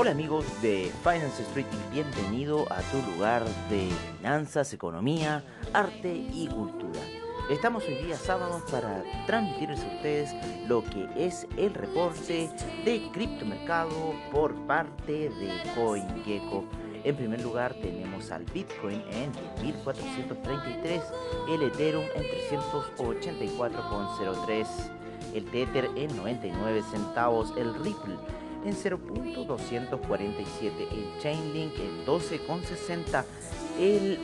Hola amigos de Finance Street y bienvenido a tu lugar de finanzas, economía, arte y cultura. Estamos hoy día sábado para transmitirles a ustedes lo que es el reporte de criptomercado por parte de CoinGecko. En primer lugar tenemos al Bitcoin en 1433, el Ethereum en 384,03, el Tether en 99 centavos, el Ripple en 0.247, el Chainlink en 12,60, el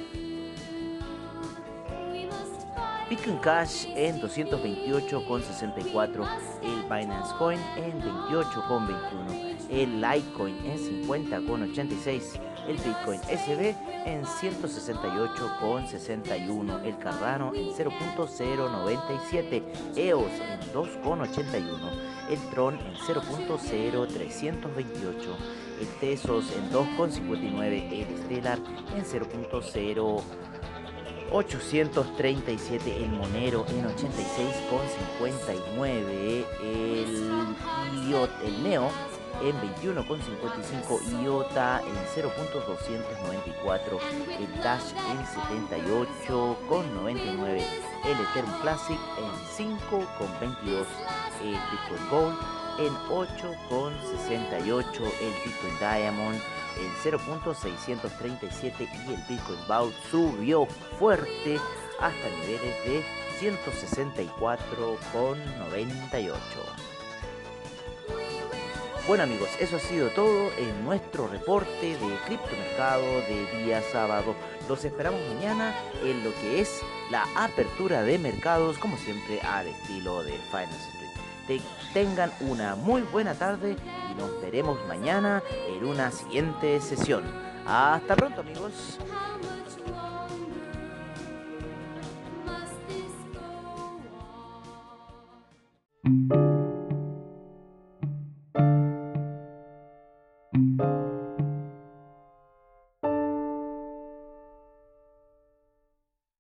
Bitcoin Cash en 228,64, el Binance Coin en 28,21, el Litecoin en 50,86, el Bitcoin SB en 168,61, el Cardano en 0.097, EOS en 2,81, el Tron en 0.0328, el Tesos en 2,59, el Stellar en 0.0 837 el Monero en 86,59 el Iot, el Neo en 21,55 IOTA en 0.294 el Dash en 78,99 el Ethereum Classic en 5,22 el Bitcoin Gold en 8,68 el Bitcoin Diamond en 0.637 y el Bitcoin Vault subió fuerte hasta niveles de 164,98. Bueno amigos, eso ha sido todo en nuestro reporte de criptomercado de día sábado. Los esperamos mañana en lo que es la apertura de mercados, como siempre al estilo de Finance. Te tengan una muy buena tarde y nos veremos mañana en una siguiente sesión. Hasta pronto amigos.